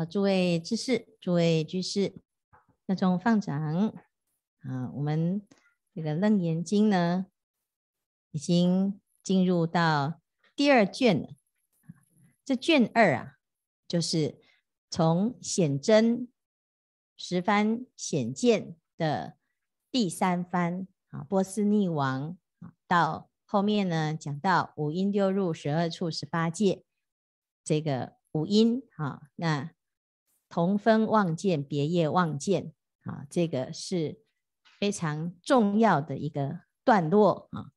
好，诸位知识，诸位居士，大众放掌啊！我们这个《楞严经》呢，已经进入到第二卷了。这卷二啊，就是从显真十番显见的第三番啊，波斯匿王啊，到后面呢，讲到五阴六入十二处十八界，这个五阴啊，那。同分望见，别业望见，啊，这个是非常重要的一个段落啊。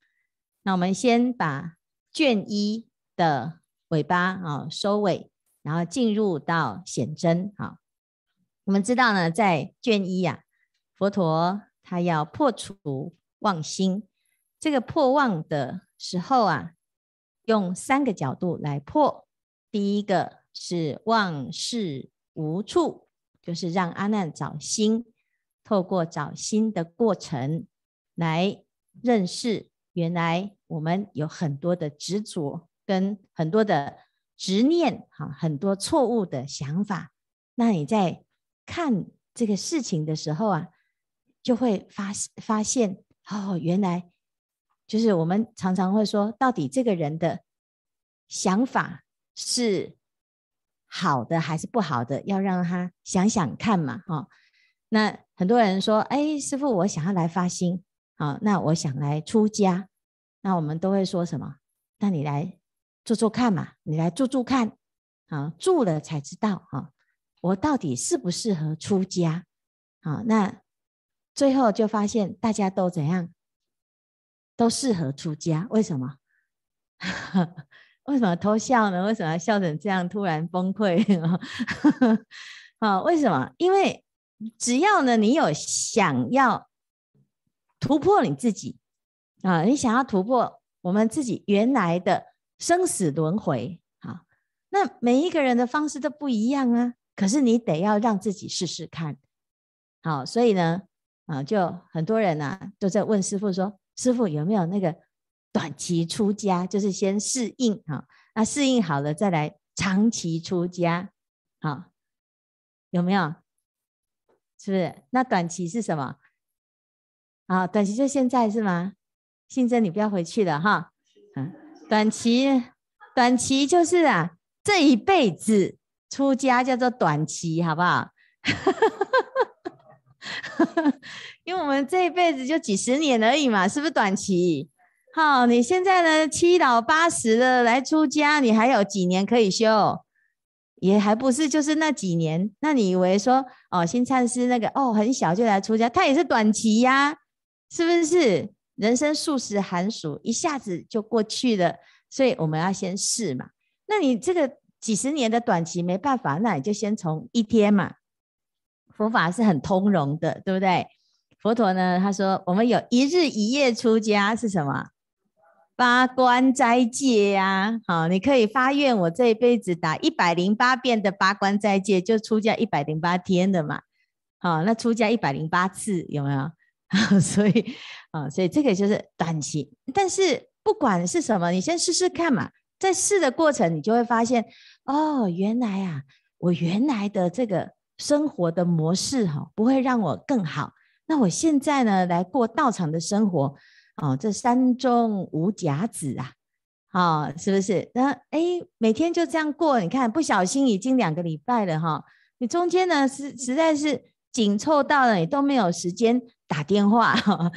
那我们先把卷一的尾巴啊收尾，然后进入到显真。啊。我们知道呢，在卷一呀，佛陀他要破除妄心，这个破妄的时候啊，用三个角度来破。第一个是妄识。无处，就是让阿难找心，透过找心的过程来认识，原来我们有很多的执着跟很多的执念，哈，很多错误的想法。那你在看这个事情的时候啊，就会发发现，哦，原来就是我们常常会说，到底这个人的想法是。好的还是不好的，要让他想想看嘛，哈。那很多人说，哎，师傅，我想要来发心，好，那我想来出家，那我们都会说什么？那你来做做看嘛，你来住住看，啊，住了才知道，哈，我到底适不适合出家？好，那最后就发现大家都怎样，都适合出家，为什么？为什么偷笑呢？为什么要笑成这样突然崩溃？啊，为什么？因为只要呢，你有想要突破你自己啊，你想要突破我们自己原来的生死轮回啊，那每一个人的方式都不一样啊。可是你得要让自己试试看。好，所以呢，啊，就很多人啊都在问师父说：“师父有没有那个？”短期出家就是先适应哈，那适应好了再来长期出家，好，有没有？是不是？那短期是什么？啊，短期就现在是吗？信真，你不要回去了哈。嗯，短期，短期就是啊，这一辈子出家叫做短期，好不好？因为我们这一辈子就几十年而已嘛，是不是短期？好，你现在呢，七老八十了来出家，你还有几年可以修？也还不是就是那几年？那你以为说哦，新禅师那个哦很小就来出家，他也是短期呀、是不是？人生数十寒暑，一下子就过去了，所以我们要先试嘛。那你这个几十年的短期没办法，那你就先从一天嘛。佛法是很通融的，对不对？佛陀呢，他说我们有一日一夜出家是什么？八关斋戒呀，好，你可以发愿，我这一辈子打一百零八遍的八关斋戒，就出家一百零八天的嘛，好，那出家一百零八次有没有？所以啊，所以这个就是短期。但是不管是什么，你先试试看嘛，在试的过程，你就会发现，哦，原来啊，我原来的这个生活的模式哈，不会让我更好。那我现在呢，来过道场的生活。哦，这山中无甲子啊，哦，是不是？那哎，每天就这样过，你看不小心已经两个礼拜了哈、哦。你中间呢，是实在是紧凑到了，你都没有时间打电话。哦、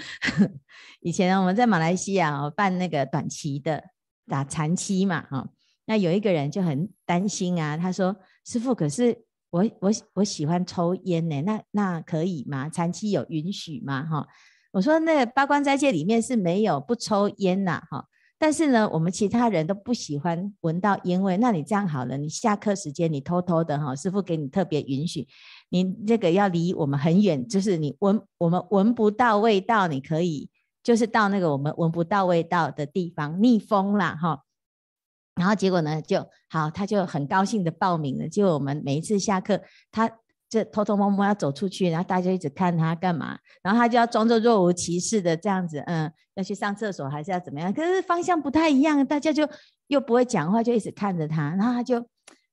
以前呢，我们在马来西亚、哦、办那个短期的打长期嘛，哈、哦，那有一个人就很担心啊，他说：“师父，可是我我我喜欢抽烟呢，那那可以吗？长期有允许吗？”哈、哦。我说那八关斋戒里面是没有不抽烟呐，哈，但是呢，我们其他人都不喜欢闻到烟味。那你这样好了，你下课时间你偷偷的哈，师傅给你特别允许，你这个要离我们很远，就是你闻我们闻不到味道，你可以就是到那个我们闻不到味道的地方逆风啦，哈。然后结果呢就好，他就很高兴的报名了。结果我们每一次下课，他。这偷偷摸摸要走出去，然后大家一直看他干嘛，然后他就要装作若无其事的这样子，嗯，要去上厕所还是要怎么样？可是方向不太一样，大家就又不会讲话，就一直看着他，然后他就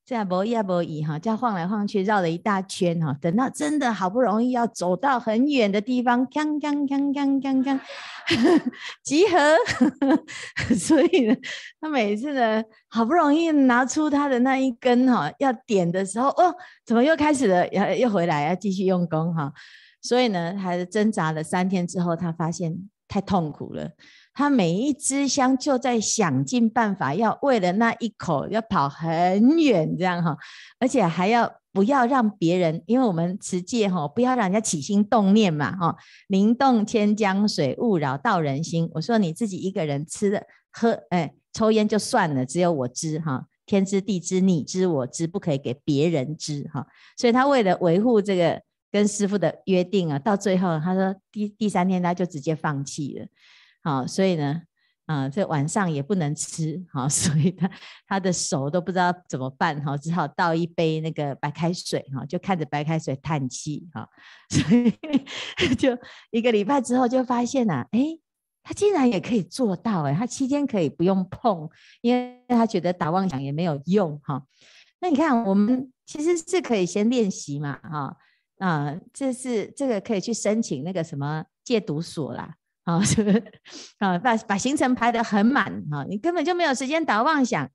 这样不一啊不一哈，这样晃来晃去绕了一大圈哈，等到真的好不容易要走到很远的地方，锵锵锵锵锵锵，集合。所以呢，他每次呢，好不容易拿出他的那一根哈，要点的时候，哦，怎么又开始了？要又回来要继续用功哈。所以呢，还是挣扎了三天之后，他发现太痛苦了。他每一支香就在想尽办法，要为了那一口要跑很远，这样哈，而且还要不要让别人，因为我们持戒哈，不要让人家起心动念嘛哈。宁动千江水，勿扰道人心。我说你自己一个人吃的喝，哎，抽烟就算了，只有我知哈，天知地知，你知我知，不可以给别人知哈。所以他为了维护这个跟师父的约定啊，到最后他说第第三天他就直接放弃了。好，所以呢，啊，这晚上也不能吃，好，所以他他的手都不知道怎么办，哈，只好倒一杯那个白开水，哈，就看着白开水叹气，哈，所以就一个礼拜之后就发现呐，哎，他竟然也可以做到，哎，他七天可以不用碰，因为他觉得打妄想也没有用，哈，那你看我们其实是可以先练习嘛，哈，啊，这是这个可以去申请那个什么戒毒所啦。啊，是 不是？啊，把把行程排得很满，哈，你根本就没有时间打妄想，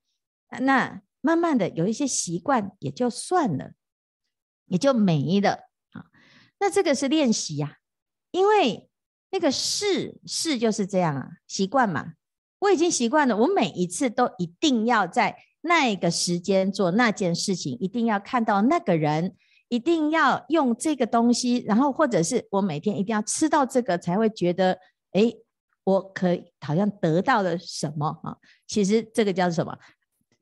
那慢慢的有一些习惯也就算了，也就没了，啊，那这个是练习呀，因为那个事事就是这样啊，习惯嘛，我已经习惯了，我每一次都一定要在那个时间做那件事情，一定要看到那个人。一定要用这个东西，然后或者是我每天一定要吃到这个，才会觉得。哎，我可以好像得到了什么啊？其实这个叫什么？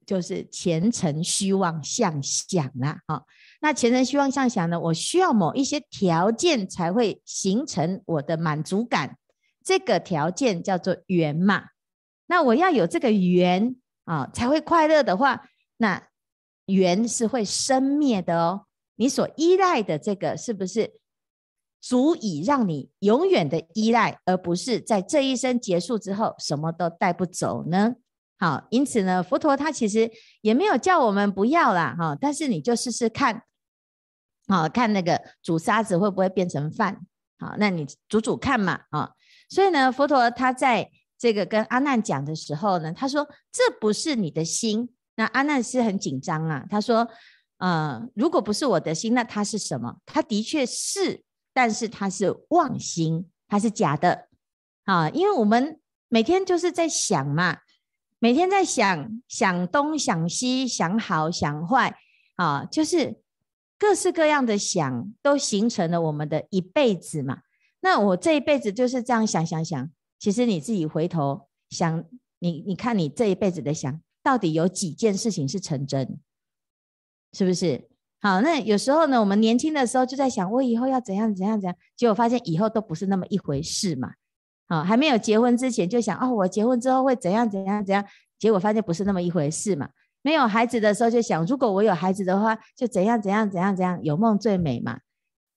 就是前尘虚妄相想啦。啊，那前尘虚妄相想呢？我需要某一些条件才会形成我的满足感，这个条件叫做缘嘛。那我要有这个缘啊，才会快乐的话，那缘是会生灭的哦。你所依赖的这个是不是？足以让你永远的依赖，而不是在这一生结束之后什么都带不走呢？好，因此呢，佛陀他其实也没有叫我们不要啦，哈，但是你就试试看，好，看那个煮沙子会不会变成饭，好，那你煮煮看嘛，啊，所以呢，佛陀他在这个跟阿难讲的时候呢，他说这不是你的心，那阿难是很紧张啊，他说，呃，如果不是我的心，那他是什么？他的确是。但是它是妄心，它是假的啊！因为我们每天就是在想嘛，每天在想想东想西，想好想坏啊，就是各式各样的想，都形成了我们的一辈子嘛。那我这一辈子就是这样想想想，其实你自己回头想，你你看你这一辈子的想，到底有几件事情是成真？是不是？好，那有时候呢，我们年轻的时候就在想，我以后要怎样怎样怎样，结果发现以后都不是那么一回事嘛。好，还没有结婚之前就想，哦，我结婚之后会怎样怎样怎样，结果发现不是那么一回事嘛。没有孩子的时候就想，如果我有孩子的话，就怎样怎样怎样怎样，有梦最美嘛。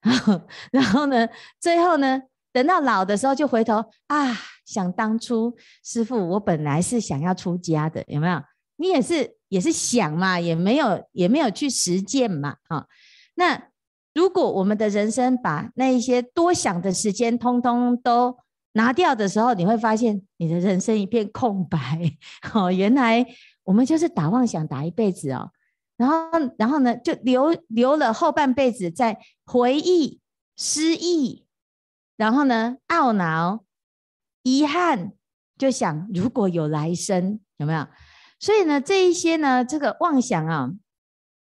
然后呢，最后呢，等到老的时候就回头啊，想当初师傅，我本来是想要出家的，有没有？你也是也是想嘛，也没有也没有去实践嘛，啊，那如果我们的人生把那一些多想的时间通通都拿掉的时候，你会发现你的人生一片空白，哦，原来我们就是打妄想打一辈子哦，然后然后呢，就留留了后半辈子在回忆、失忆，然后呢，懊恼、遗憾，就想如果有来生，有没有？所以呢，这一些呢，这个妄想啊，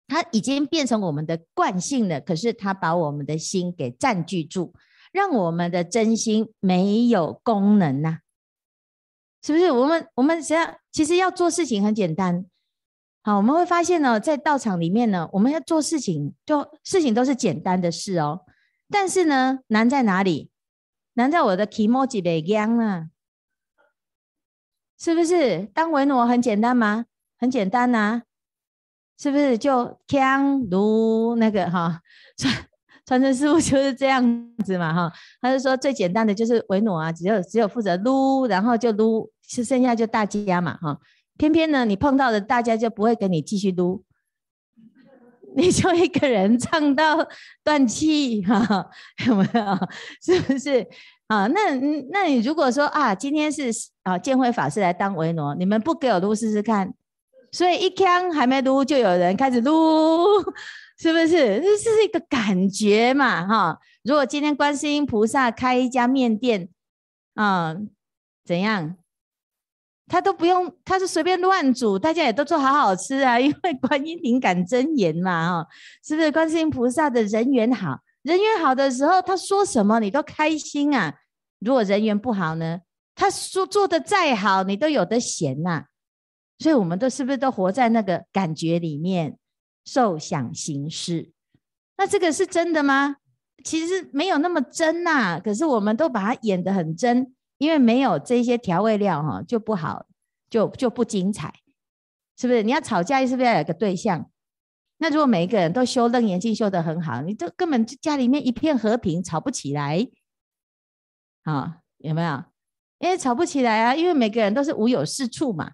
它已经变成我们的惯性了。可是它把我们的心给占据住，让我们的真心没有功能呐、啊，是不是？我们我们实际上其实要做事情很简单，好，我们会发现呢，在道场里面呢，我们要做事情，就事情都是简单的事哦。但是呢，难在哪里？难在我的気持ち不一样啊。是不是当维那很简单吗？很简单呐、是不是就锵如那个哈 传传承师傅就是这样子嘛哈？他就说最简单的就是维那啊，只有只有负责撸，然后就撸，是剩下就大家嘛哈。偏偏呢，你碰到的大家就不会给你继续撸，你就一个人唱到断气哈，有没有？是不是啊？那那你如果说啊，今天是啊，建辉法师来当维罗，你们不给我录试试看？所以一枪还没录，就有人开始录，是不是？这是一个感觉嘛哈。如果今天观世音菩萨开一家面店啊，怎样？他都不用，他是随便乱煮，大家也都做好好吃啊。因为观音灵感真言嘛，哈，是不是？观世音菩萨的人缘好，人缘好的时候，他说什么你都开心啊。如果人缘不好呢，他说做的再好，你都有得嫌呐、啊。所以，我们都是不是都活在那个感觉里面，受想行识？那这个是真的吗？其实没有那么真呐、啊。可是，我们都把它演得很真。因为没有这些调味料哈，就不好，就就不精彩，是不是？你要吵架，是不是要有个对象？那如果每一个人都修楞严经修得很好，你就根本就家里面一片和平，吵不起来，啊，有没有？因为吵不起来啊，因为每个人都是无有是处嘛，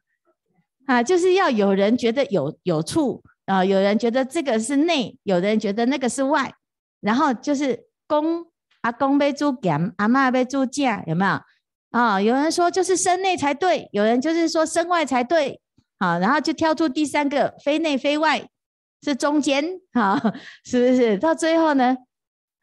啊，就是要有人觉得有有处啊，有人觉得这个是内，有人觉得那个是外，然后就是公阿公被猪讲，阿嬷被猪架，有没有？啊、有人说就是身内才对，有人就是说身外才对，好，然后就挑出第三个，非内非外，是中间，哈，是不是？到最后呢，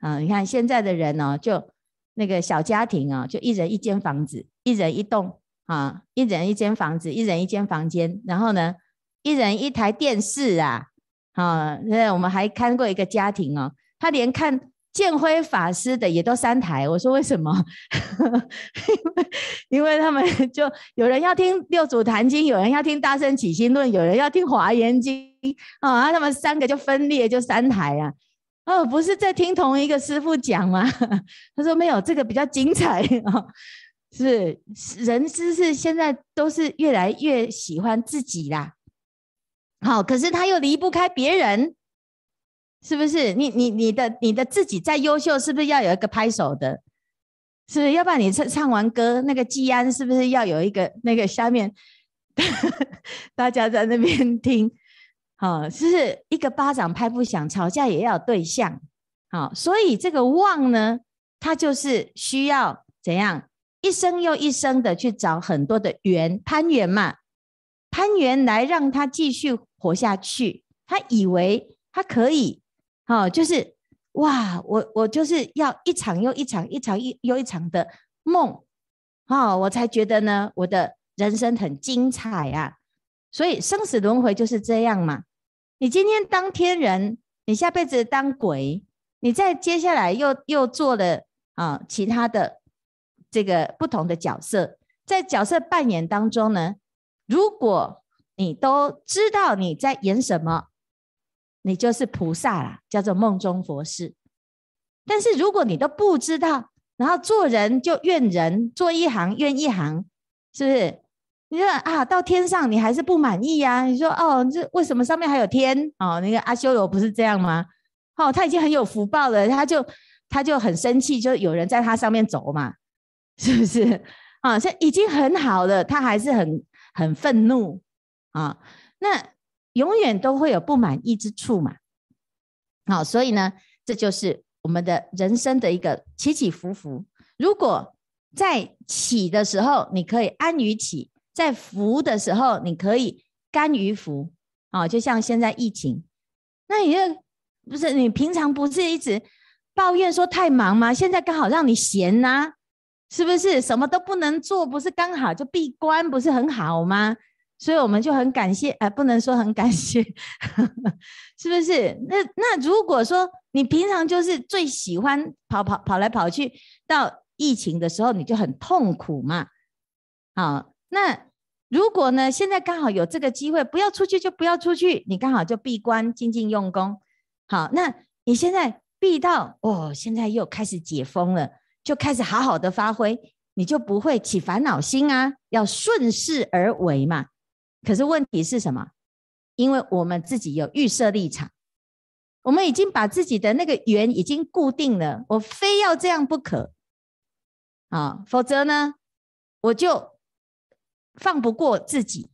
啊，你看现在的人哦，就那个小家庭啊、哦，就一人一间房子，一人一栋，啊，一人一间房子，一人一间房间，然后呢，一人一台电视啊，啊，那我们还看过一个家庭哦，他连看。建辉法师的也都三台，我说为什么？因为因为他们 就有人要听六祖坛经，有人要听大圣起心论，有人要听华严经啊，他们三个就分裂就三台啊，哦，不是在听同一个师傅讲吗？他说没有，这个比较精彩啊，是人知是现在都是越来越喜欢自己啦，好，可是他又离不开别人。是不是你你你的你的自己再优秀，是不是要有一个拍手的？是不是？要不然你唱唱完歌，那个祭安是不是要有一个那个下面 大家在那边听？好，是不是一个巴掌拍不响，吵架也要有对象。好，所以这个旺呢，它就是需要怎样一生又一生的去找很多的缘攀缘嘛，攀缘来让他继续活下去。他以为他可以。哦，就是哇，我我就是要一场又一场，一场一又一场的梦，哦，我才觉得呢，我的人生很精彩啊。所以生死轮回就是这样嘛。你今天当天人，你下辈子当鬼，你再接下来又又做了啊其他的这个不同的角色，在角色扮演当中呢，如果你都知道你在演什么。你就是菩萨啦，叫做梦中佛事。但是如果你都不知道，然后做人就怨人，做一行怨一行，是不是？你说啊，到天上你还是不满意呀、你说哦，这为什么上面还有天？哦，那个阿修罗不是这样吗？哦，他已经很有福报了，他就他就很生气，就有人在他上面走嘛，是不是？啊，这已经很好了，他还是很很愤怒啊，那。永远都会有不满意之处嘛，好，所以呢，这就是我们的人生的一个起起伏伏。如果在起的时候你可以安于起，在伏的时候你可以甘于伏，啊，就像现在疫情，那你就不是你平常不是一直抱怨说太忙吗？现在刚好让你闲呐，是不是？什么都不能做，不是刚好就闭关，不是很好吗？所以我们就很感谢，呃，不能说很感谢，是不是？那那如果说你平常就是最喜欢跑跑跑来跑去，到疫情的时候你就很痛苦嘛。好，那如果呢，现在刚好有这个机会，不要出去就不要出去，你刚好就闭关静静用功。好，那你现在闭到哦，现在又开始解封了，就开始好好的发挥，你就不会起烦恼心啊，要顺势而为嘛。可是问题是什么？因为我们自己有预设立场，我们已经把自己的那个缘已经固定了，我非要这样不可啊！否则呢，我就放不过自己，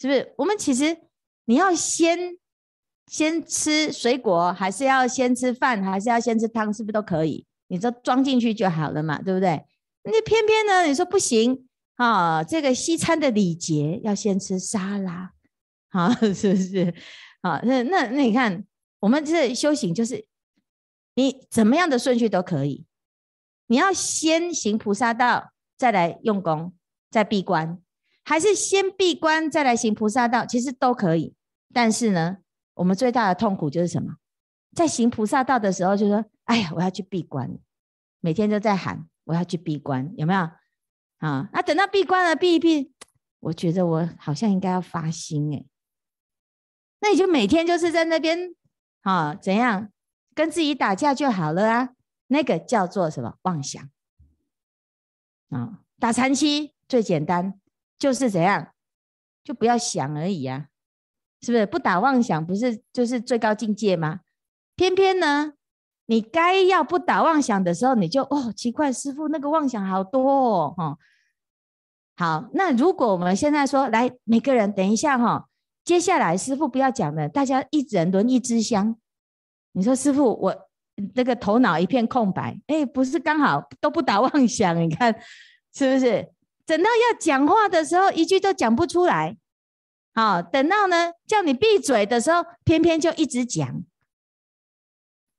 是不是？我们其实你要先先吃水果，还是要先吃饭，还是要先吃汤，是不是都可以？你就装进去就好了嘛，对不对？你偏偏呢，你说不行啊，这个西餐的礼节要先吃沙拉，啊，是不是？啊，那那那你看，我们这修行就是，你怎么样的顺序都可以，你要先行菩萨道，再来用功，再闭关，还是先闭关再来行菩萨道，其实都可以。但是呢，我们最大的痛苦就是什么？在行菩萨道的时候，就说：“哎呀，我要去闭关。”每天都在喊：“我要去闭关。”有没有？啊，那等到闭关了，闭一闭，我觉得我好像应该要发心哎。那你就每天就是在那边，啊，怎样跟自己打架就好了啊？那个叫做什么妄想？啊，打禅七最简单，就是怎样，就不要想而已啊。是不是不打妄想，不是就是最高境界吗？偏偏呢，你该要不打妄想的时候，你就哦奇怪，师傅那个妄想好多哦，哦。好，那如果我们现在说来，每个人等一下哈、哦，接下来师傅不要讲了，大家一人轮一支香。你说师傅，我那个头脑一片空白，哎，不是刚好都不打妄想，你看是不是？等到要讲话的时候，一句都讲不出来。好，等到呢叫你闭嘴的时候，偏偏就一直讲，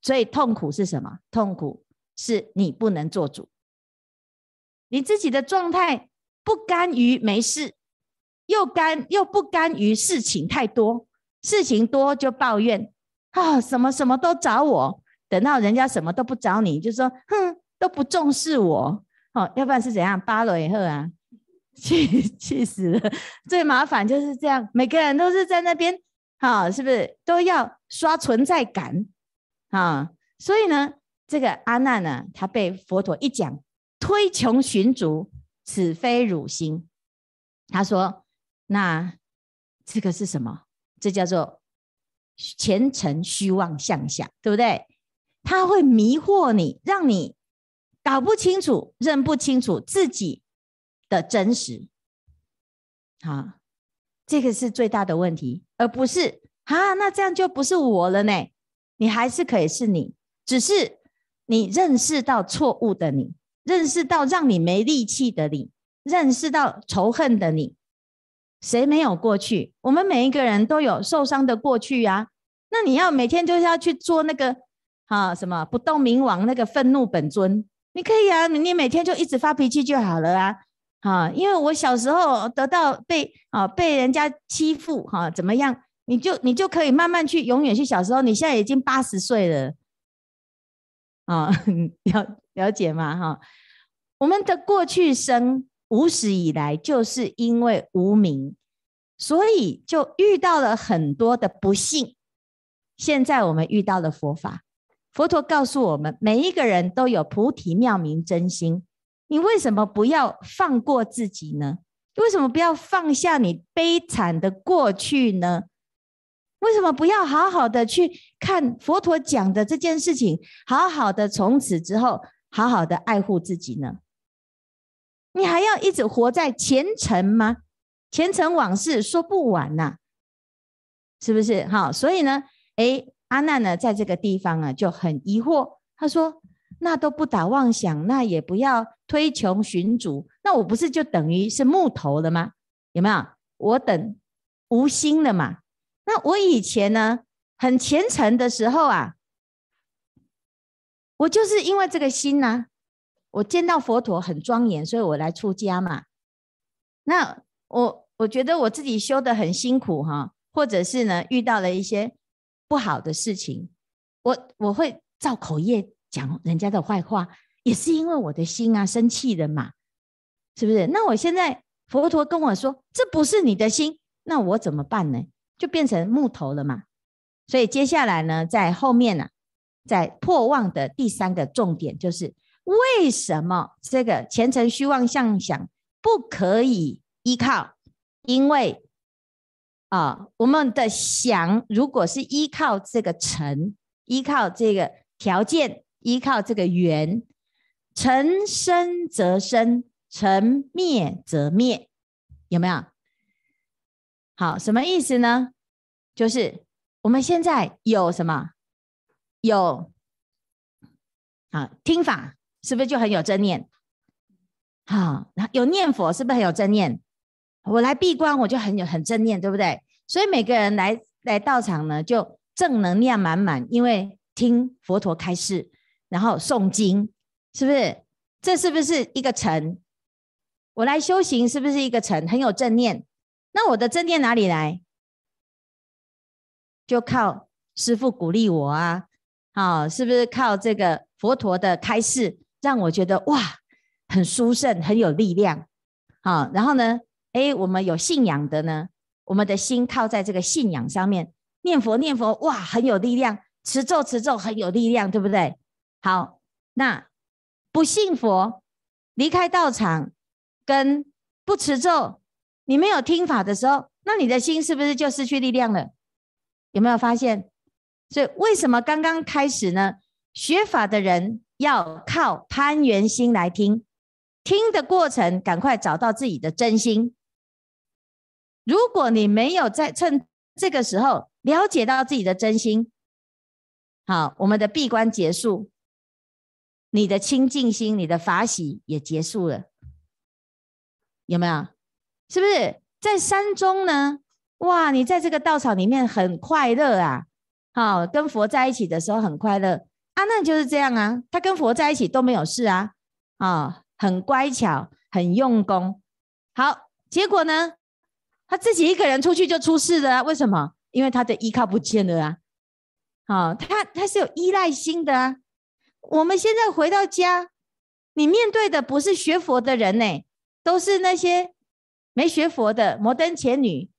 所以痛苦是什么？痛苦是你不能做主，你自己的状态不甘于没事，又甘又不甘于事情太多，事情多就抱怨啊，什么什么都找我，等到人家什么都不找你，就说哼，都不重视我，哦，要不然是怎样？巴雷以后啊。气气死了！最麻烦就是这样，每个人都是在那边，哈，是不是都要刷存在感啊？所以呢，这个阿难呢，他被佛陀一讲，推穷寻逐，此非汝心。他说：“那这个是什么？这叫做前尘虚妄相想，对不对？他会迷惑你，让你搞不清楚、认不清楚自己。”的真实，好，这个是最大的问题，而不是啊，那这样就不是我了呢？你还是可以是你，只是你认识到错误的你，认识到让你没力气的你，认识到仇恨的你。谁没有过去？我们每一个人都有受伤的过去呀、啊。那你要每天就是要去做那个啊什么不动明王那个愤怒本尊？你可以啊，你每天就一直发脾气就好了啊。啊，因为我小时候得到被啊被人家欺负哈、啊，怎么样？你就你就可以慢慢去，永远去小时候。你现在已经八十岁了，啊，了了解吗？哈、我们的过去生无始以来就是因为无明，所以就遇到了很多的不幸。现在我们遇到了佛法，佛陀告诉我们，每一个人都有菩提妙明真心。你为什么不要放过自己呢？为什么不要放下你悲惨的过去呢？为什么不要好好的去看佛陀讲的这件事情，好好的从此之后好好的爱护自己呢？你还要一直活在前尘吗？前尘往事说不完呐、啊，是不是？好，所以呢，哎，阿难呢，在这个地方啊就很疑惑，他说。那都不打妄想，那也不要推穷寻逐，那我不是就等于是木头了吗？有没有？我等无心了嘛？那我以前呢，很虔诚的时候啊，我就是因为这个心呐、我见到佛陀很庄严，所以我来出家嘛。那我我觉得我自己修得很辛苦哈，或者是呢遇到了一些不好的事情，我我会造口业。讲人家的坏话，也是因为我的心啊生气的嘛，是不是？那我现在佛陀跟我说，这不是你的心，那我怎么办呢？就变成木头了嘛。所以接下来呢，在后面呢、啊，在破妄的第三个重点就是，为什么这个前尘虚妄相想不可以依靠？因为啊，我们的想如果是依靠这个尘，依靠这个条件。依靠这个缘，尘生则生，尘灭则灭，有没有？好，什么意思呢？就是我们现在有什么？有啊，听法是不是就很有正念？好，有念佛是不是很有正念？我来闭关我就很有很正念，对不对？所以每个人来来道场呢，就正能量满满，因为听佛陀开示，然后诵经，是不是？这是不是一个乘？我来修行是不是一个乘？很有正念。那我的正念哪里来？就靠师父鼓励我啊，好，是不是靠这个佛陀的开示，让我觉得哇，很殊胜，很有力量，好，然后呢，诶，我们有信仰的呢，我们的心靠在这个信仰上面，念佛念佛，哇，很有力量，持咒持咒很有力量，对不对？好，那不信佛，离开道场，跟不持咒，你没有听法的时候，那你的心是不是就失去力量了？有没有发现？所以为什么刚刚开始呢？学法的人要靠攀缘心来听，听的过程赶快找到自己的真心。如果你没有在趁这个时候了解到自己的真心，好，我们的闭关结束，你的清净心、你的法喜也结束了，有没有？是不是在山中呢？哇，你在这个道场里面很快乐啊！好，跟佛在一起的时候很快乐啊，那就是这样啊。他跟佛在一起都没有事啊，啊，很乖巧，很用功。好，结果呢，他自己一个人出去就出事了。为什么？因为他的依靠不见了啊。好，他他是有依赖心的啊。我们现在回到家，你面对的不是学佛的人呢，都是那些没学佛的摩登前女。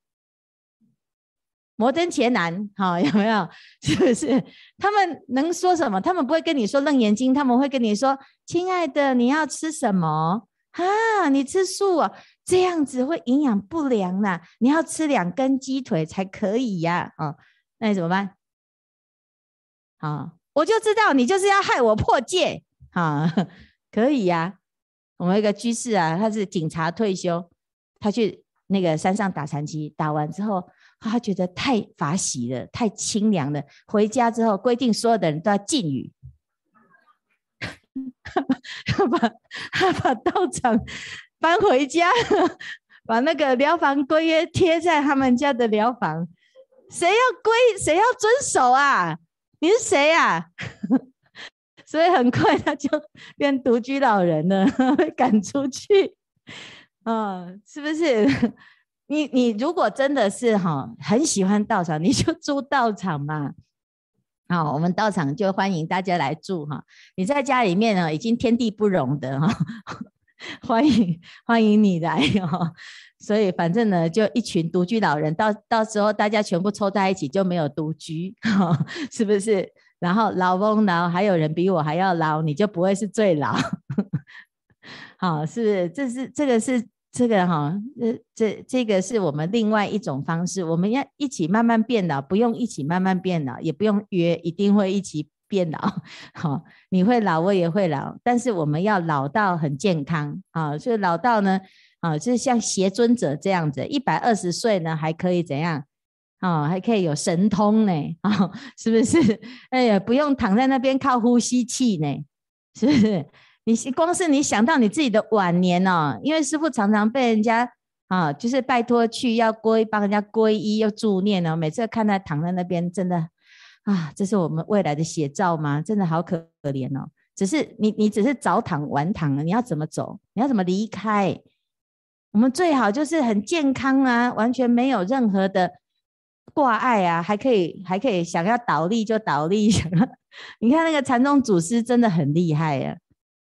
摩登前男，好，有没有？是不是？他们能说什么？他们不会跟你说《楞严经》，他们会跟你说：“亲爱的，你要吃什么啊？你吃素哦，这样子会营养不良呐。你要吃两根鸡腿才可以呀。”哦，那你怎么办？好，我就知道你就是要害我破戒。哈，可以呀。我们一个居士啊，他是警察退休，他去那个山上打禅七，打完之后。他觉得太法喜了，太清凉了。回家之后，规定所有的人都要禁语，他 把 他把道场搬回家，把那个寮房规约贴在他们家的寮房。谁要规？谁要遵守啊？你是谁啊？所以很快他就变独居老人了，被赶出去。嗯，是不是？你你如果真的是哈很喜欢道场，你就住道场嘛。好，我们道场就欢迎大家来住哈。你在家里面呢，已经天地不容的哈，欢迎欢迎你来哈。所以反正呢，就一群独居老人，到到时候大家全部凑在一起就没有独居，是不是？然后老翁老，还有人比我还要老，你就不会是最老。好，是这是这个是。这个哈，这这这个是我们另外一种方式，我们要一起慢慢变老，不用一起慢慢变老，也不用约一定会一起变老。好，你会老，我也会老，但是我们要老到很健康啊，所以老到呢，啊，就是像邪尊者这样子，一百二十岁呢还可以怎样？啊，还可以有神通呢，啊，是不是？哎呀，不用躺在那边靠呼吸器呢，是不是？你光是你想到你自己的晚年哦，因为师傅常常被人家啊，就是拜托去要皈帮人家皈依要助念哦，每次看他躺在那边，真的啊，这是我们未来的写照吗？真的好可怜哦。只是你你只是早躺晚躺了，你要怎么走？你要怎么离开？我们最好就是很健康啊，完全没有任何的挂碍啊，还可以还可以想要倒立就倒立。你看那个禅宗祖师真的很厉害呀。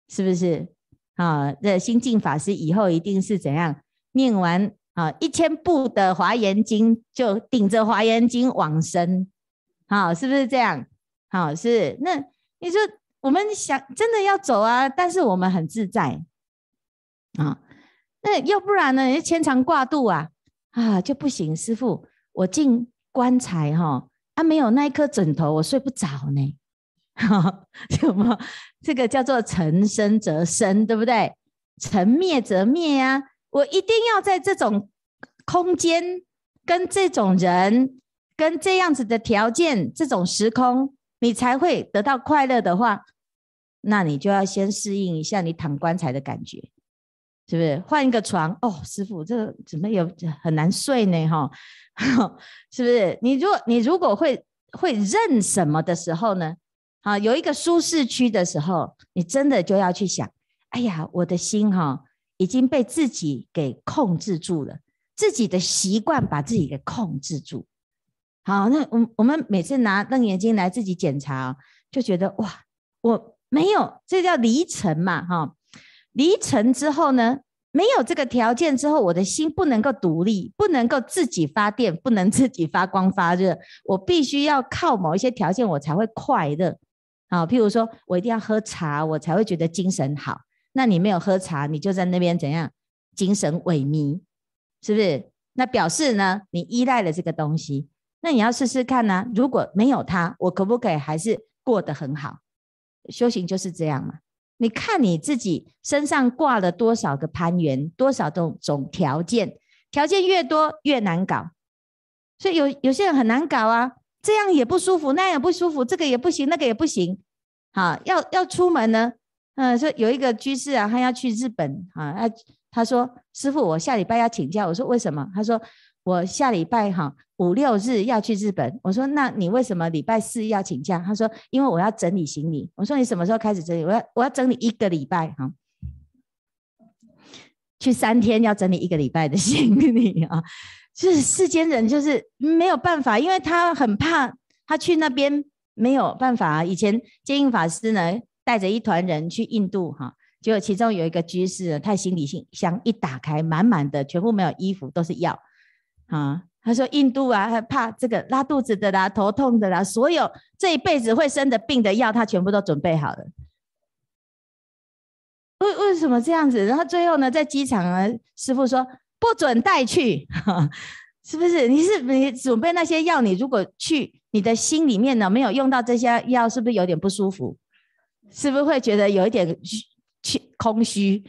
是不是啊？这心净法师以后一定是怎样念完啊一千部的华严经，就顶着华严经往生，好，是不是这样？好，是那你说我们想真的要走啊，但是我们很自在啊，那要不然呢？牵肠挂肚啊啊就不行。师父，我进棺材哈，啊没有那一颗枕头，我睡不着呢。哈，什么？这个叫做尘生则生，对不对？尘灭则灭啊！我一定要在这种空间，跟这种人，跟这样子的条件，这种时空，你才会得到快乐的话，那你就要先适应一下你躺棺材的感觉，是不是？换一个床哦，师傅，这个怎么有很难睡呢？哈，是不是？你如果你如果会会认什么的时候呢？好，有一个舒适区的时候，你真的就要去想，哎呀，我的心哈已经被自己给控制住了，自己的习惯把自己给控制住。好，那我我们每次拿瞪眼睛来自己检查，就觉得哇，我没有，这叫离尘嘛，哈，离尘之后呢，没有这个条件之后，我的心不能够独立，不能够自己发电，不能自己发光发热，我必须要靠某一些条件，我才会快乐。好，譬如说我一定要喝茶，我才会觉得精神好。那你没有喝茶，你就在那边怎样？精神萎靡，是不是？那表示呢，你依赖了这个东西。那你要试试看呢、如果没有它，我可不可以还是过得很好？修行就是这样嘛。你看你自己身上挂了多少个攀缘，多少种种条件，条件越多越难搞。所以有有些人很难搞啊。这样也不舒服，那样也不舒服，这个也不行，那个也不行。好，要要出门呢，嗯，说有一个居士啊，他要去日本啊，他他说师父，我下礼拜要请假。我说为什么？他说我下礼拜哈五六日要去日本。我说那你为什么礼拜四要请假？他说因为我要整理行李。我说你什么时候开始整理？我要我要整理一个礼拜哈，去三天要整理一个礼拜的行李啊。就是世间人就是没有办法，因为他很怕他去那边没有办法。以前接应法师呢，带着一团人去印度哈，结果其中有一个居士，他行李箱一打开，满满的全部没有衣服，都是药啊。他说印度啊，他怕这个拉肚子的啦、头痛的啦，所有这一辈子会生的病的药，他全部都准备好了。为为什么这样子？然后最后呢，在机场啊，师傅说。不准带去，是不是？你是你准备那些药，你如果去，你的心里面呢没有用到这些药，是不是有点不舒服？是不是会觉得有一点虚空虚？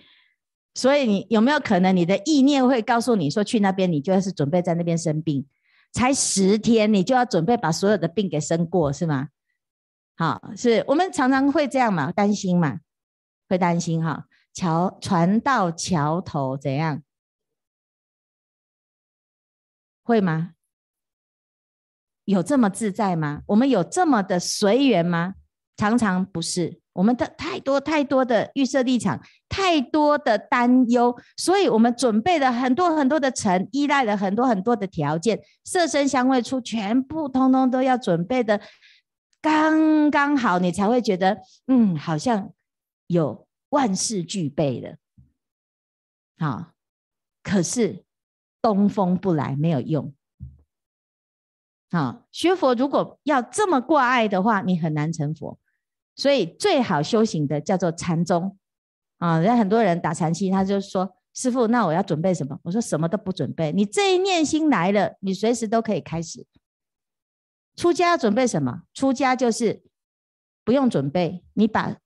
所以你有没有可能你的意念会告诉你说，去那边你就是准备在那边生病，才十天你就要准备把所有的病给生过，是吗？好，是我们常常会这样嘛，担心嘛，会担心哈。桥船到桥头怎样？会吗？有这么自在吗？我们有这么的随缘吗？常常不是。我们的太多太多的预设立场，太多的担忧，所以我们准备了很多很多的尘，依赖了很多很多的条件，色声香味触，全部通通都要准备的刚刚好，你才会觉得，嗯，好像有万事俱备了。好，可是。东风不来没有用，好，学佛如果要这么挂碍的话，你很难成佛。所以最好修行的叫做禅宗啊。人家很多人打禅七，他就说：“师傅，那我要准备什么？”我说：“什么都不准备，你这一念心来了，你随时都可以开始。”出家要准备什么？出家就是不用准备，你把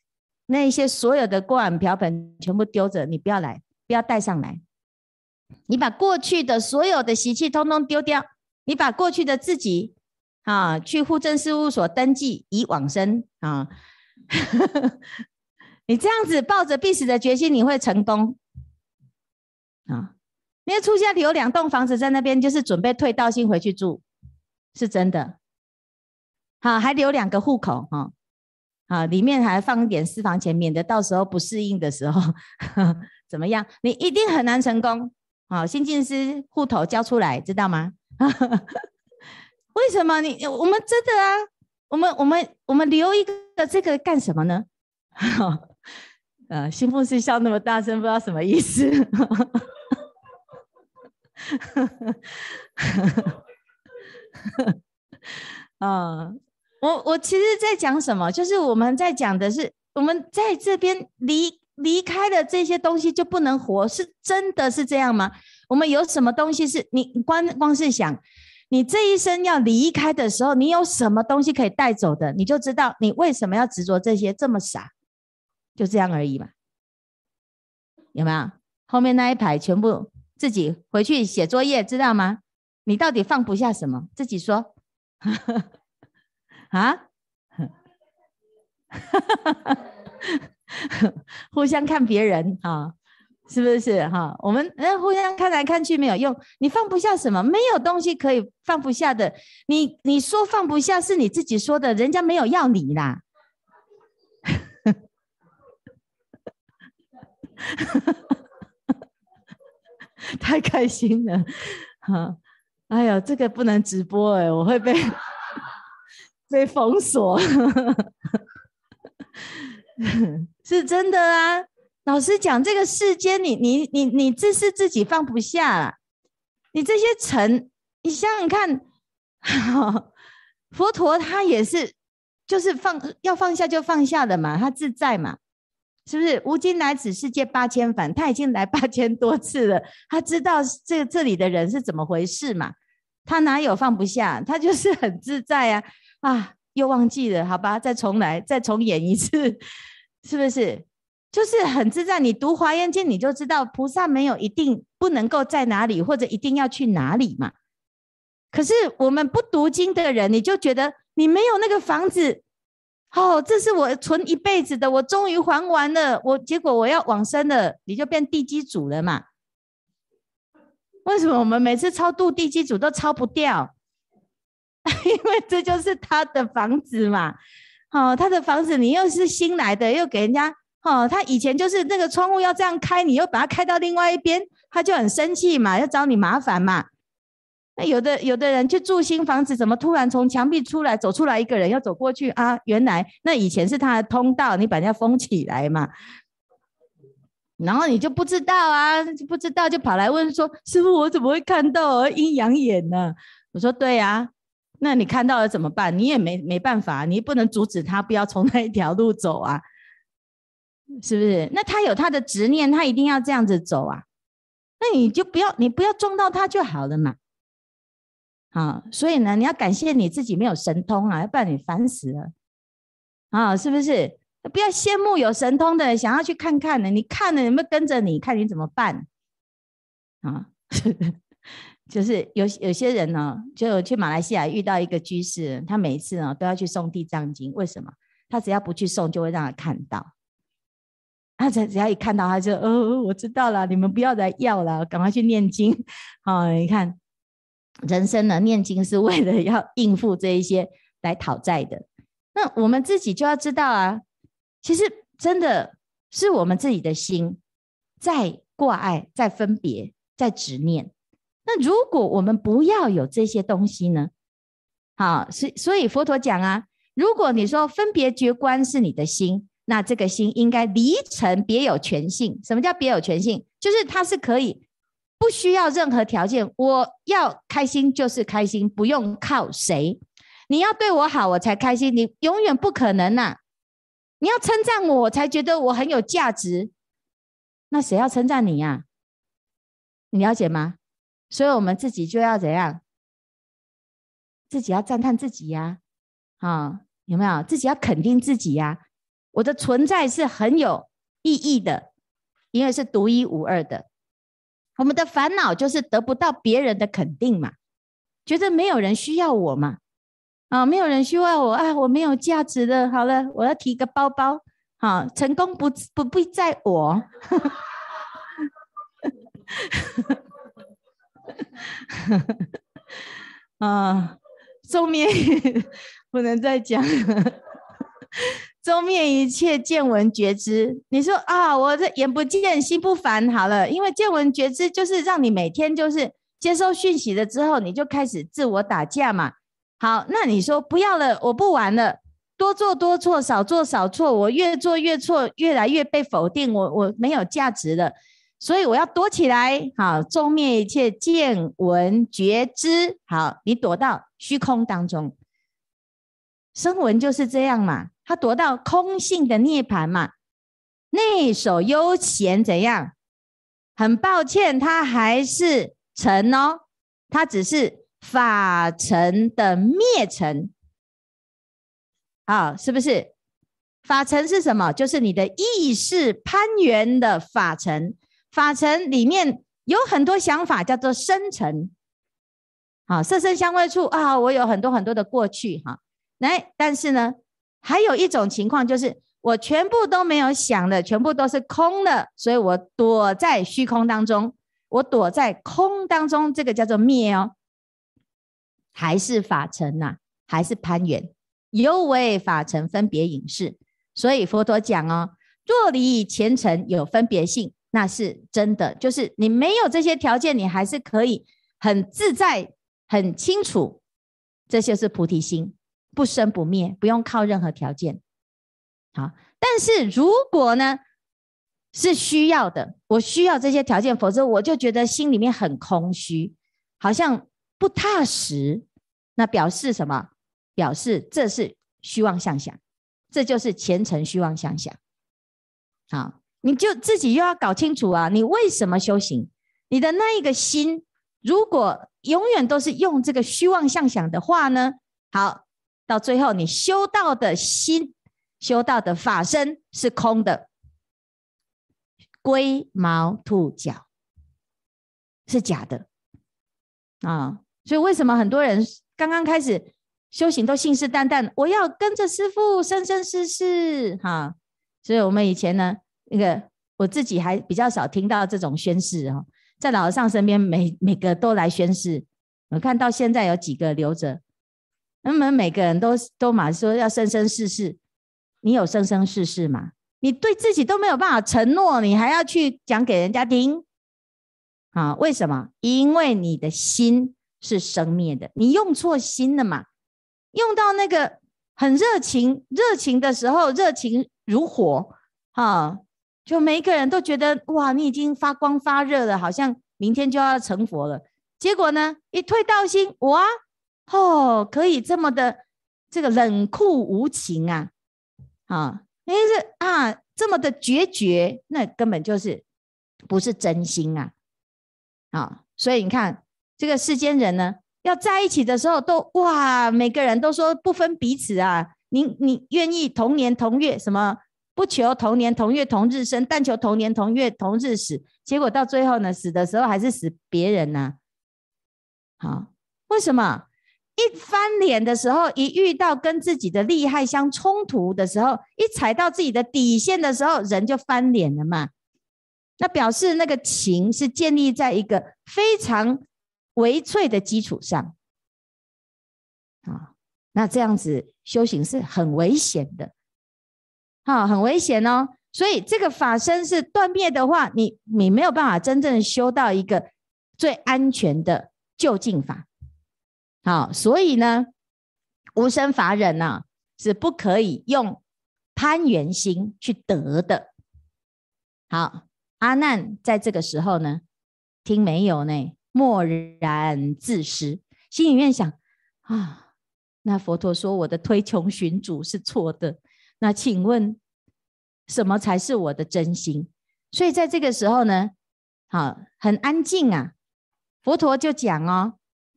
那些所有的锅碗瓢盆全部丢着，你不要来，不要带上来。你把过去的所有的习气通通丢掉，你把过去的自己啊，去户政事务所登记以往生啊，你这样子抱着必死的决心，你会成功啊！因为出家里有两栋房子在那边，就是准备退道心回去住，是真的。好，还留两个户口哈，啊，里面还放一点私房钱，免得到时候不适应的时候 怎么样？你一定很难成功。好，新进师户头交出来，知道吗？为什么你我们真的啊？我们我们我们留一个这个干什么呢？呃，新凤师笑那么大声，不知道什么意思。啊，我我其实在讲什么？就是我们在讲的是，我们在这边离。离开了这些东西就不能活，是真的是这样吗？我们有什么东西是你光光是想，你这一生要离开的时候，你有什么东西可以带走的，你就知道你为什么要执着这些，这么傻，就这样而已嘛。有没有？后面那一排全部自己回去写作业，知道吗？你到底放不下什么？自己说，啊？互相看别人啊，是不是哈？我们呃互相看来看去没有用，你放不下什么？没有东西可以放不下的。你你说放不下是你自己说的，人家没有要你啦。太开心了，哈！哎呦，这个不能直播哎，我会被 被封锁。是真的啊，老实讲，这个世间你，你你你你，这是自己放不下了。你这些尘，你想想看，佛陀他也是，就是放要放下就放下的嘛，他自在嘛。是不是无今来此世界八千返？他已经来八千多次了，他知道这这里的人是怎么回事嘛？他哪有放不下？他就是很自在啊！啊，又忘记了，好吧，再重来，再重演一次，是不是？就是很自在。你读《华严经》，你就知道菩萨没有一定不能够在哪里，或者一定要去哪里嘛。可是我们不读经的人，你就觉得你没有那个房子。哦，这是我存一辈子的，我终于还完了。我结果我要往生了，你就变地基主了嘛？为什么我们每次超度地基主都超不掉？因为这就是他的房子嘛。哦，他的房子你又是新来的，又给人家哦，他以前就是那个窗户要这样开，你又把它开到另外一边，他就很生气嘛，要找你麻烦嘛。那有的有的人去住新房子，怎么突然从墙壁出来走出来一个人要走过去啊？原来那以前是他的通道，你把人家封起来嘛。然后你就不知道啊，不知道就跑来问说：“师傅，我怎么会看到阴阳眼呢？”我说：“对呀，那你看到了怎么办？你也没没办法，你不能阻止他不要从那一条路走啊，是不是？那他有他的执念，他一定要这样子走啊。那你就不要，你不要撞到他就好了嘛。”啊，所以呢，你要感谢你自己没有神通啊，要不然你烦死了啊，是不是？不要羡慕有神通的，想要去看看呢。你看了有没有跟着你？看你怎么办啊？就是有有些人呢，就去马来西亚遇到一个居士，他每一次呢都要去送地藏经，为什么？他只要不去送，就会让他看到。他只只要一看到，他就哦，我知道了，你们不要再要了，赶快去念经。好，你看。人生呢，念经是为了要应付这一些来讨债的。那我们自己就要知道啊，其实真的是我们自己的心在挂碍、在分别、在执念。那如果我们不要有这些东西呢？好，所所以佛陀讲啊，如果你说分别觉观是你的心，那这个心应该离尘别有全性。什么叫别有全性？就是它是可以。不需要任何条件，我要开心就是开心，不用靠谁。你要对我好，我才开心。你永远不可能呐、你要称赞我，我才觉得我很有价值。那谁要称赞你呀、啊？你了解吗？所以我们自己就要怎样？自己要赞叹自己呀！啊，有没有？自己要肯定自己呀！我的存在是很有意义的，因为是独一无二的。我们的烦恼就是得不到别人的肯定嘛，觉得没有人需要我嘛，啊，没有人需要我啊，我没有价值的。好了，我要提个包包，好，成功不不必在我。啊，终灭不能再讲。终灭一切见闻觉知，你说啊，我这眼不见心不烦，好了，因为见闻觉知就是让你每天就是接收讯息了之后，你就开始自我打架嘛。好，那你说不要了，我不玩了，多做多错，少做少错，我越做越错，越来越被否定，我我没有价值了，所以我要躲起来。好，终灭一切见闻觉知，好，你躲到虚空当中，声闻就是这样嘛。他躲到空性的涅槃嘛，内守悠闲怎样？很抱歉，他还是尘哦，他只是法尘的灭尘。啊，是不是？法尘是什么？就是你的意识攀缘的法尘。法尘里面有很多想法，叫做生尘。好，色身香味触啊，我有很多很多的过去哈。来，但是呢，还有一种情况就是我全部都没有想的，全部都是空的，所以我躲在虚空当中，我躲在空当中，这个叫做灭哦，还是法尘呐，还是攀缘，犹为法尘分别影视。所以佛陀讲哦，若离前尘有分别性，那是真的，就是你没有这些条件，你还是可以很自在。很清楚，这就是菩提心，不生不灭，不用靠任何条件。好，但是如果呢，是需要的，我需要这些条件，否则我就觉得心里面很空虚，好像不踏实。那表示什么？表示这是虚妄相想，这就是前尘虚妄相想。好，你就自己又要搞清楚啊，你为什么修行？你的那一个心，如果永远都是用这个虚妄相想的话呢，好，到最后你修道的心、修道的法身是空的，龟毛兔角是假的啊！所以为什么很多人刚刚开始修行都信誓旦旦，我要跟着师父生生世世哈？所以我们以前呢，那个我自己还比较少听到这种宣誓哦。在老和尚身边，每每个都来宣誓。我看到现在有几个留着，那么每个人都都马说要生生世世。你有生生世世吗？你对自己都没有办法承诺，你还要去讲给人家听？啊，为什么？因为你的心是生灭的，你用错心了嘛。用到那个很热情、热情的时候，热情如火，啊。就每一个人都觉得哇，你已经发光发热了，好像明天就要成佛了。结果呢，一退道心，哇，哦，可以这么的这个冷酷无情啊，啊，哎这啊，这么的决绝，那根本就是不是真心啊，啊，所以你看这个世间人呢，要在一起的时候都哇，每个人都说不分彼此啊，你你愿意同年同月什么？不求同年同月同日生，但求同年同月同日死。结果到最后呢，死的时候还是死别人呢、啊。好，为什么一翻脸的时候，一遇到跟自己的利害相冲突的时候，一踩到自己的底线的时候，人就翻脸了嘛？那表示那个情是建立在一个非常微脆的基础上。啊，那这样子修行是很危险的。好，很危险哦。所以这个法身是断灭的话，你你没有办法真正修到一个最安全的究竟法。好，所以呢，无生法忍呢、啊，是不可以用攀缘心去得的。好，阿难在这个时候呢，听没有呢？默然自失，心里面想啊，那佛陀说我的推穷寻主是错的。那请问，什么才是我的真心？所以在这个时候呢，好，很安静啊。佛陀就讲哦，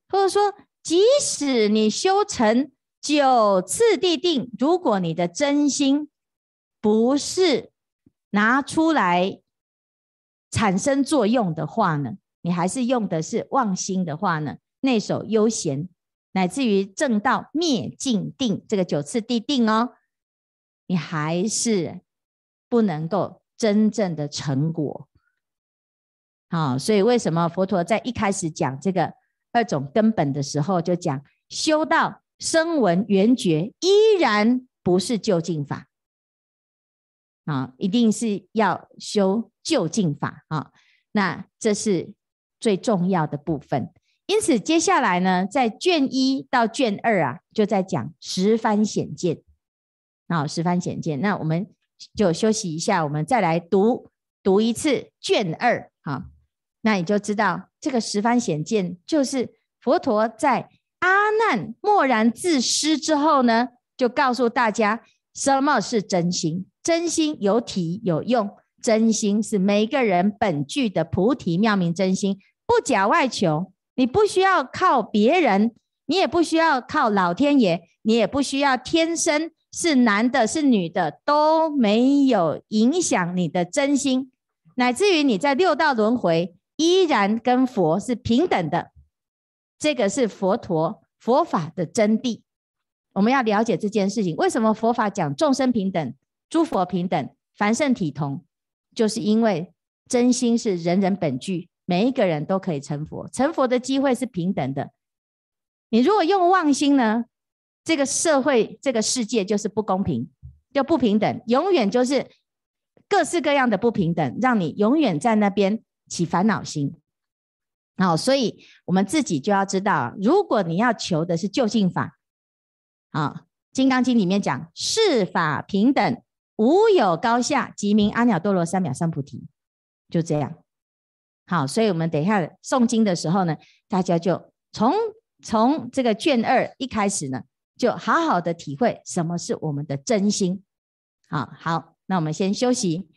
或者说，即使你修成九次地定，如果你的真心不是拿出来产生作用的话呢，你还是用的是妄心的话呢，内守悠闲，乃至于正道灭尽定这个九次地定哦。你还是不能够真正的成果，好，所以为什么佛陀在一开始讲这个二种根本的时候，就讲修道声闻缘觉依然不是究竟法，啊，一定是要修究竟法啊，那这是最重要的部分。因此，接下来呢，在卷一到卷二啊，就在讲十番显见。好，十番显见，那我们就休息一下，我们再来读读一次卷二。好，那你就知道这个十番显见，就是佛陀在阿难默然自失之后呢，就告诉大家什么是真心。真心有体有用，真心是每个人本具的菩提妙明真心，不假外求。你不需要靠别人，你也不需要靠老天爷，你也不需要天生。是男的，是女的，都没有影响你的真心，乃至于你在六道轮回依然跟佛是平等的。这个是佛陀佛法的真谛。我们要了解这件事情，为什么佛法讲众生平等、诸佛平等、凡圣体同，就是因为真心是人人本具，每一个人都可以成佛，成佛的机会是平等的。你如果用妄心呢，这个社会、这个世界就是不公平，就不平等，永远就是各式各样的不平等，让你永远在那边起烦恼心。好，所以我们自己就要知道，如果你要求的是究竟法，啊，《金刚经》里面讲世法平等，无有高下，即名阿耨多罗三藐三菩提，就这样。好，所以我们等一下诵经的时候呢，大家就从从这个卷二一开始呢，就好好的体会什么是我们的真心。好好，那我们先休息。